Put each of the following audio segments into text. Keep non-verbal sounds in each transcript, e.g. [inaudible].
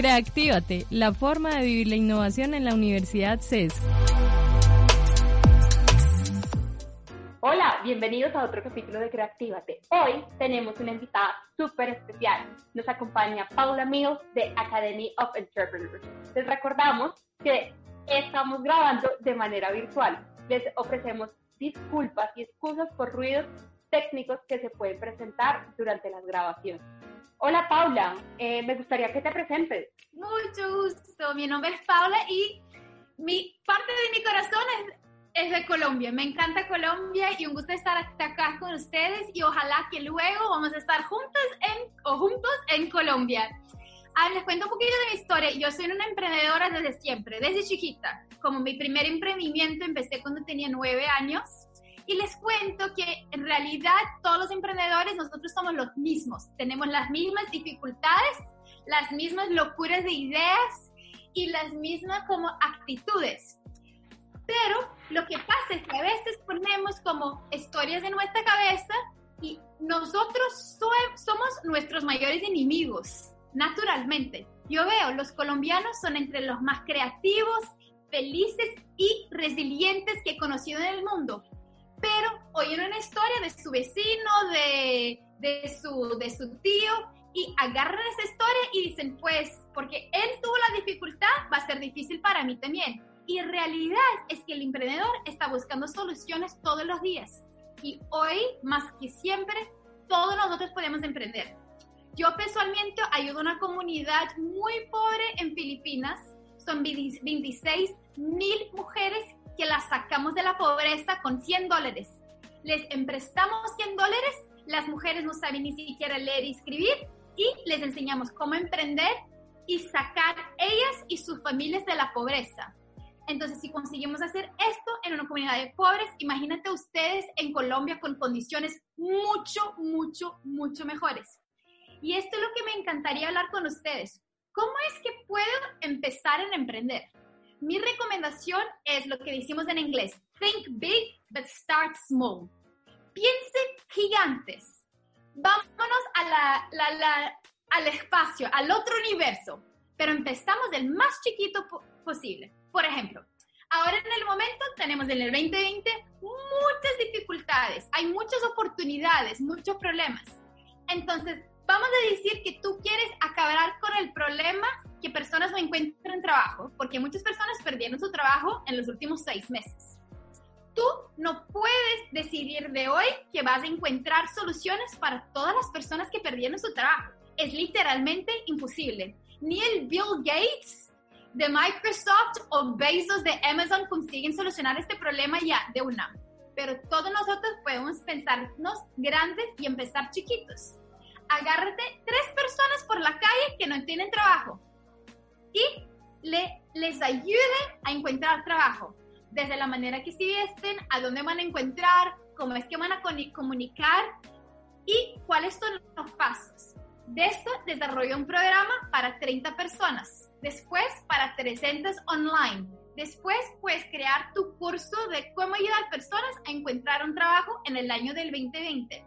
Creactívate, la forma de vivir la innovación en la Universidad CES. Hola, bienvenidos a otro capítulo de Creactívate. Hoy tenemos una invitada súper especial. Nos acompaña Paula Mills de Academy of Entrepreneurs. Les recordamos que estamos grabando de manera virtual. Les ofrecemos disculpas y excusas por ruidos técnicos que se pueden presentar durante las grabaciones. Hola Paula, eh, me gustaría que te presentes. Mucho gusto, mi nombre es Paula y mi parte de mi corazón es, es, de Colombia. Me encanta Colombia y un gusto estar acá con ustedes y ojalá que luego vamos a estar juntos en, o juntos en Colombia. Ah, les cuento un poquito de mi historia. Yo soy una emprendedora desde siempre, desde chiquita. Como mi primer emprendimiento empecé cuando tenía nueve años y les cuento que en realidad todos los emprendedores nosotros somos los mismos, tenemos las mismas dificultades, las mismas locuras de ideas y las mismas como actitudes. Pero lo que pasa es que a veces ponemos como historias en nuestra cabeza y nosotros somos nuestros mayores enemigos, naturalmente. Yo veo, los colombianos son entre los más creativos, felices y resilientes que he conocido en el mundo pero oyen una historia de su vecino, de, de, su, de su tío, y agarran esa historia y dicen, pues, porque él tuvo la dificultad, va a ser difícil para mí también. Y en realidad es que el emprendedor está buscando soluciones todos los días. Y hoy, más que siempre, todos nosotros podemos emprender. Yo personalmente ayudo a una comunidad muy pobre en Filipinas. Son 26 mil mujeres que las sacamos de la pobreza con 100 dólares. Les emprestamos 100 dólares, las mujeres no saben ni siquiera leer y escribir y les enseñamos cómo emprender y sacar ellas y sus familias de la pobreza. Entonces, si conseguimos hacer esto en una comunidad de pobres, imagínate ustedes en Colombia con condiciones mucho, mucho, mucho mejores. Y esto es lo que me encantaría hablar con ustedes. ¿Cómo es que puedo empezar en emprender? Mi recomendación es lo que decimos en inglés, think big but start small. Piense gigantes. Vámonos a la, al espacio, al otro universo, pero empezamos del más chiquito posible. Por ejemplo, ahora en el momento tenemos en el 2020 muchas dificultades, hay muchas oportunidades, muchos problemas. Entonces, vamos a decir que tú quieres acabar con el problema que personas no encuentran trabajo, porque muchas personas perdieron su trabajo en los últimos seis meses. Tú no puedes decidir de hoy que vas a encontrar soluciones para todas las personas que perdieron su trabajo. Es literalmente imposible. Ni el Bill Gates de Microsoft o Bezos de Amazon consiguen solucionar este problema ya de una. Pero todos nosotros podemos pensarnos grandes y empezar chiquitos. Agárrate tres personas por la calle que no tienen trabajo y le, les ayude a encontrar trabajo, desde la manera que se visten, a dónde van a encontrar, cómo es que van a comunicar y cuáles son los pasos. De esto desarrolló un programa para 30 personas, después para 300 online. Después puedes crear tu curso de cómo ayudar a personas a encontrar un trabajo en el año del 2020.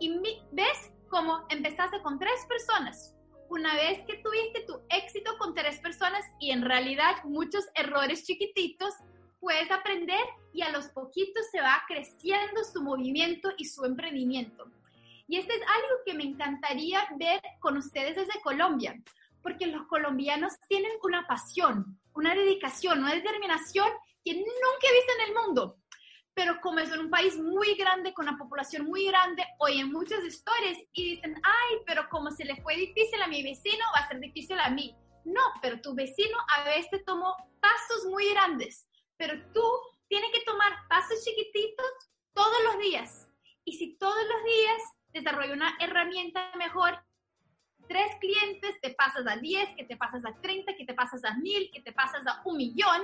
Y ves cómo empezaste con tres personas, una vez que tuviste tu éxito con tres personas y en realidad muchos errores chiquititos, puedes aprender y a los poquitos se va creciendo su movimiento y su emprendimiento. Y este es algo que me encantaría ver con ustedes desde Colombia, porque los colombianos tienen una pasión, una dedicación, una determinación que nunca he visto en el mundo pero como es un país muy grande, con una población muy grande, oyen muchas historias y dicen, ay, pero como se le fue difícil a mi vecino, va a ser difícil a mí. No, pero tu vecino a veces tomó pasos muy grandes, pero tú tienes que tomar pasos chiquititos todos los días. Y si todos los días desarrolla una herramienta mejor, tres clientes, te pasas a 10, que te pasas a 30, que te pasas a 1000, que te pasas a un millón,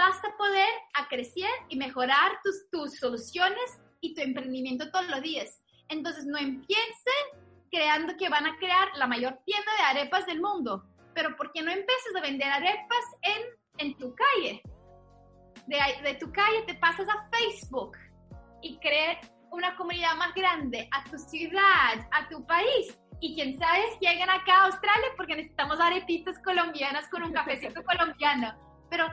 vas a poder a crecer y mejorar tus, tus soluciones y tu emprendimiento todos los días. Entonces, no empiecen creando que van a crear la mayor tienda de arepas del mundo, pero ¿por qué no empiezas a vender arepas en, en tu calle? De, de tu calle te pasas a Facebook y crees una comunidad más grande, a tu ciudad, a tu país. Y quién sabe llegan acá a Australia porque necesitamos arepitas colombianas con un cafecito [laughs] colombiano. Pero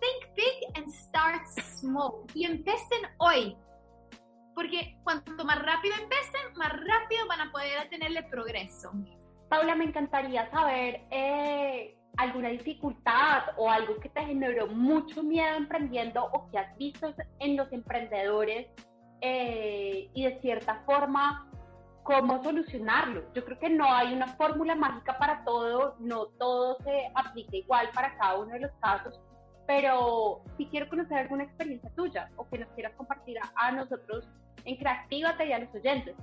think big and start small. Y empiecen hoy. Porque cuanto más rápido empiecen, más rápido van a poder tenerle progreso. Paula, me encantaría saber eh, alguna dificultad o algo que te generó mucho miedo emprendiendo o que has visto en los emprendedores eh, y de cierta forma cómo solucionarlo. Yo creo que no hay una fórmula mágica para todo, no todo se aplica igual para cada uno de los casos, pero si quiero conocer alguna experiencia tuya o que nos quieras compartir a, nosotros en Creatívate y a los oyentes.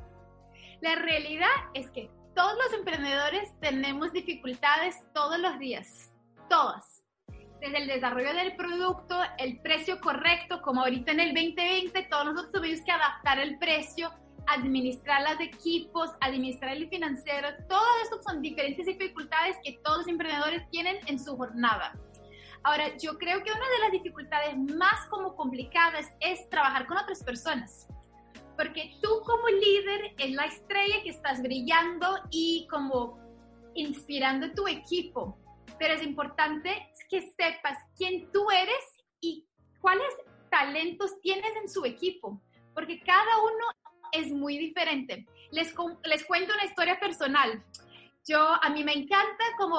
La realidad es que todos los emprendedores tenemos dificultades todos los días, todas. Desde el desarrollo del producto, el precio correcto, como ahorita en el 2020, todos nosotros tuvimos que adaptar el precio, administrar los equipos, administrar el financiero, todo eso son diferentes dificultades que todos los emprendedores tienen en su jornada. Ahora, yo creo que una de las dificultades más como complicadas es trabajar con otras personas porque tú como líder es la estrella que estás brillando y como inspirando tu equipo, pero es importante que sepas quién tú eres y cuáles talentos tienes en su equipo, porque cada uno es muy diferente. Les, les cuento una historia personal. Yo, a mí me encanta como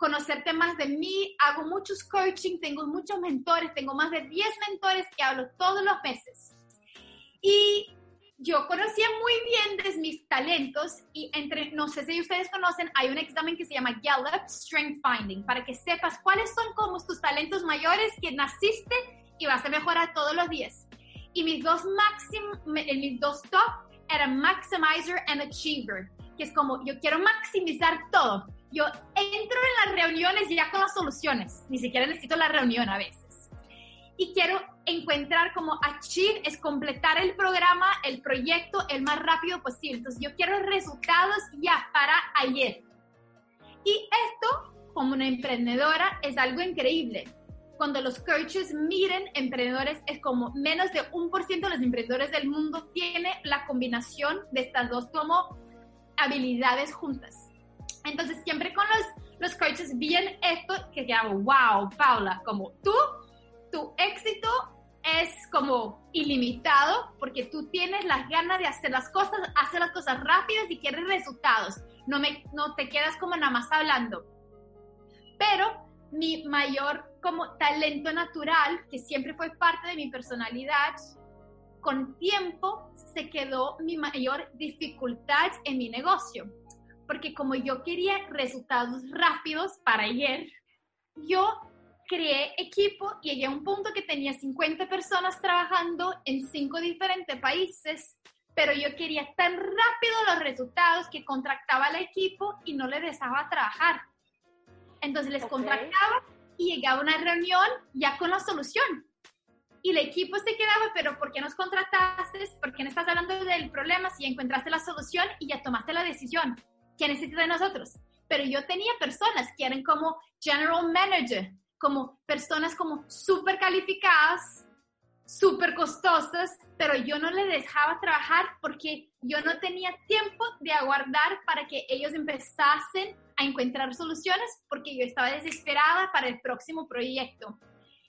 conocer temas de mí, hago muchos coaching, tengo muchos mentores, tengo más de 10 mentores que hablo todos los meses. Y yo conocía muy bien mis talentos y entre, no sé si ustedes conocen, hay un examen que se llama Gallup Strength Finding, para que sepas cuáles son como tus talentos mayores que naciste y vas a mejorar todos los días. Y mis dos máximos, mis dos top eran Maximizer and Achiever, que es como yo quiero maximizar todo. Yo entro en las reuniones ya con las soluciones, ni siquiera necesito la reunión a veces y quiero encontrar como achieve es completar el programa, el proyecto el más rápido posible. Entonces yo quiero resultados ya para ayer. Y esto, como una emprendedora, es algo increíble. Cuando los coaches miren emprendedores, es como menos de un por ciento de los emprendedores del mundo tiene la combinación de estas dos como habilidades juntas. Entonces siempre con los, los coaches bien esto que hago, wow, Paula, como tú tu éxito es como ilimitado porque tú tienes las ganas de hacer las cosas, hacer las cosas rápidas y quieres resultados. No, me, no te quedas como nada más hablando. Pero mi mayor como talento natural, que siempre fue parte de mi personalidad, con tiempo se quedó mi mayor dificultad en mi negocio. Porque como yo quería resultados rápidos para ayer, yo creé equipo y llegué a un punto que tenía 50 personas trabajando en cinco diferentes países, pero yo quería tan rápido los resultados que contractaba al equipo y no le dejaba trabajar. Entonces les contractaba y llegaba a una reunión ya con la solución. Y el equipo se quedaba, pero ¿por qué nos contrataste? ¿Por qué no estás hablando del problema si encontraste la solución y ya tomaste la decisión? ¿Qué necesitas de nosotros? Pero yo tenía personas que eran como general manager, como personas como súper calificadas, súper costosas, pero yo no les dejaba trabajar porque yo no tenía tiempo de aguardar para que ellos empezasen a encontrar soluciones porque yo estaba desesperada para el próximo proyecto.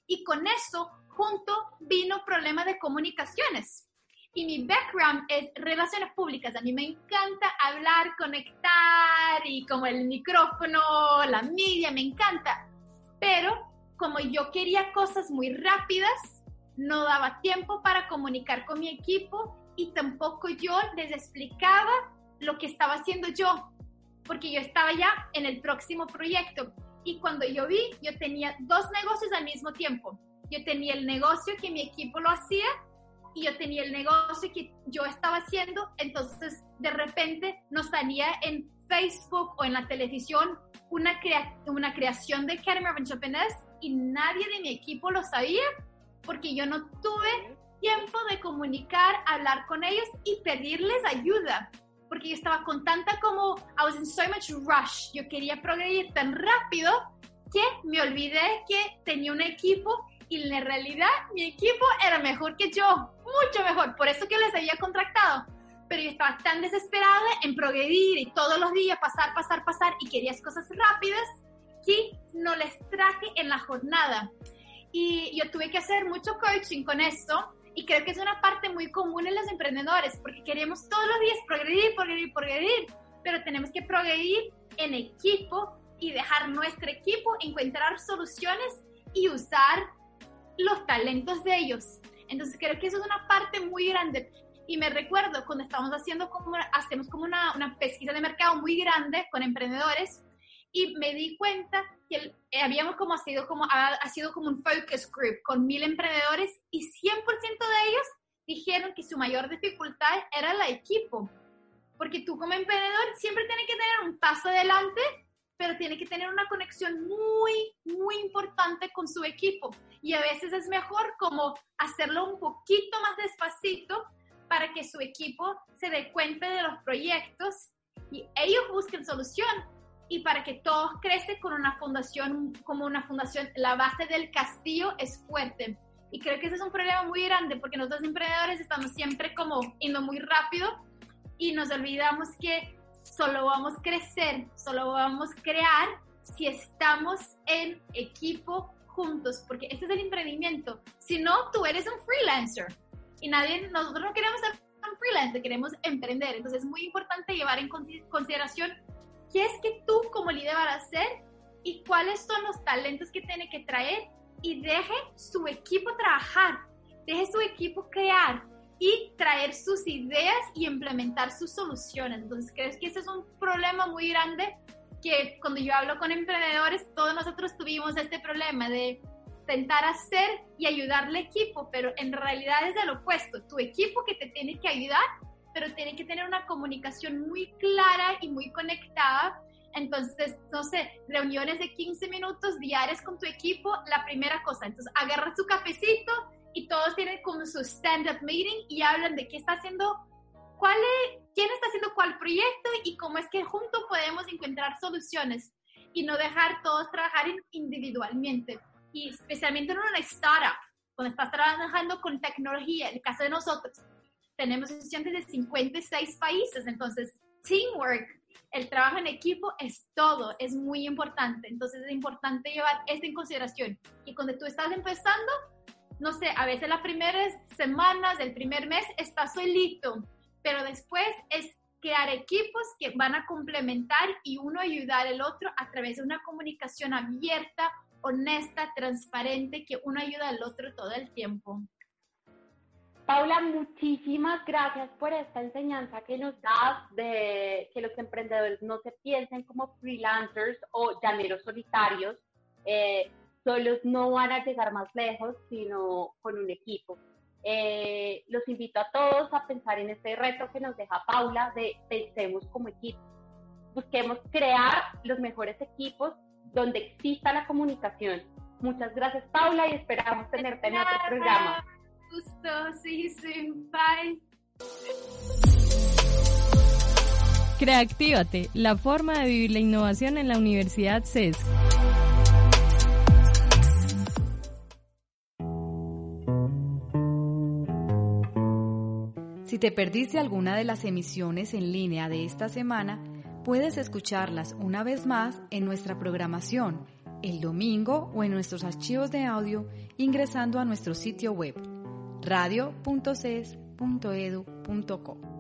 Y con eso, junto, vino problema de comunicaciones. Y mi background es relaciones públicas. A mí me encanta hablar, conectar y como el micrófono, la media, me encanta pero como yo quería cosas muy rápidas, no daba tiempo para comunicar con mi equipo y tampoco yo les explicaba lo que estaba haciendo yo, porque yo estaba ya en el próximo proyecto. Y cuando yo vi, yo tenía dos negocios al mismo tiempo. Yo tenía el negocio que mi equipo lo hacía y yo tenía el negocio que yo estaba haciendo. Entonces, de repente, nos salía en Facebook o en la televisión una, una creación de Academy of Entrepreneurs y nadie de mi equipo lo sabía porque yo no tuve tiempo de comunicar, hablar con ellos y pedirles ayuda. Porque yo estaba con tanta como, I was in so much rush, yo quería progredir tan rápido que me olvidé que tenía un equipo y en realidad mi equipo era mejor que yo, mucho mejor, por eso que les había contratado. Pero yo estaba tan desesperada en progredir y todos los días pasar, pasar, pasar y quería cosas rápidas que no les traje en la jornada. Y yo tuve que hacer mucho coaching con esto y creo que es una parte muy común en los emprendedores porque queremos todos los días progredir, progredir, progredir, pero tenemos que progredir en equipo y dejar nuestro equipo encontrar soluciones y usar los talentos de ellos. Entonces creo que eso es una parte muy grande. Y me recuerdo cuando estábamos haciendo como, hacemos como una, una pesquisa de mercado muy grande con emprendedores y me di cuenta que eh, habíamos como sido como, ha, sido como un focus group con mil emprendedores y 100% de ellos dijeron que su mayor dificultad era el equipo. Porque tú como emprendedor siempre tienes que tener un paso adelante pero tiene que tener una conexión muy, muy importante con su equipo. Y a veces es mejor como hacerlo un poquito más despacito para que su equipo se dé cuenta de los proyectos y ellos busquen solución y para que todos crecen con una fundación, como una fundación, la base del castillo es fuerte. Y creo que ese es un problema muy grande porque nosotros emprendedores estamos siempre como yendo muy rápido y nos olvidamos que solo vamos a crecer, solo vamos a crear si estamos en equipo juntos, porque este es el emprendimiento. Si no, tú eres un freelancer y nadie, nosotros no queremos ser un freelancer, queremos emprender. Entonces es muy importante llevar en consideración qué es que tú como líder vas a hacer y cuáles son los talentos que tiene que traer y deje su equipo trabajar, deje su equipo crear, y traer sus ideas y implementar sus soluciones. Entonces, creo que ese es un problema muy grande que cuando yo hablo con emprendedores, todos nosotros tuvimos este problema de intentar hacer y ayudar al equipo, pero en realidad es el opuesto. Tu equipo que te tiene que ayudar, pero tiene que tener una comunicación muy clara y muy conectada. Entonces, no sé, reuniones de 15 minutos diarias con tu equipo, la primera cosa. Entonces, agarra su cafecito, y todos tienen como su stand-up meeting y hablan de qué está haciendo, proyecto y cómo es que juntos podemos encontrar soluciones y no dejar todos trabajar individualmente. Y especialmente en una startup, cuando estás trabajando con tecnología, en el caso de nosotros, tenemos estudiantes de 56 países, entonces teamwork, el trabajo en equipo es todo, es muy importante. Entonces es importante llevar esto en consideración. Y cuando tú estás empezando, no sé, a veces las primeras semanas del primer mes está solito, pero después es crear equipos que van a complementar y uno ayudar al otro a través de una comunicación abierta, honesta, transparente, que uno ayuda al otro todo el tiempo. Paula, muchísimas gracias por esta enseñanza que nos das de que los emprendedores no se piensen como freelancers o llaneros solitarios. Eh, solos no van a llegar más lejos, sino con un equipo. Eh, los invito a todos a pensar en este reto que nos deja Paula de pensemos como equipo. Busquemos crear los mejores equipos donde exista la comunicación. Muchas gracias Paula y esperamos tenerte en otro programa. Gusto, see you soon. Bye. Creactívate, la forma de vivir la innovación en la Universidad CES. Te perdiste alguna de las emisiones en línea de esta semana, puedes escucharlas una vez más en nuestra programación el domingo o en nuestros archivos de audio ingresando a nuestro sitio web radio.ces.edu.co.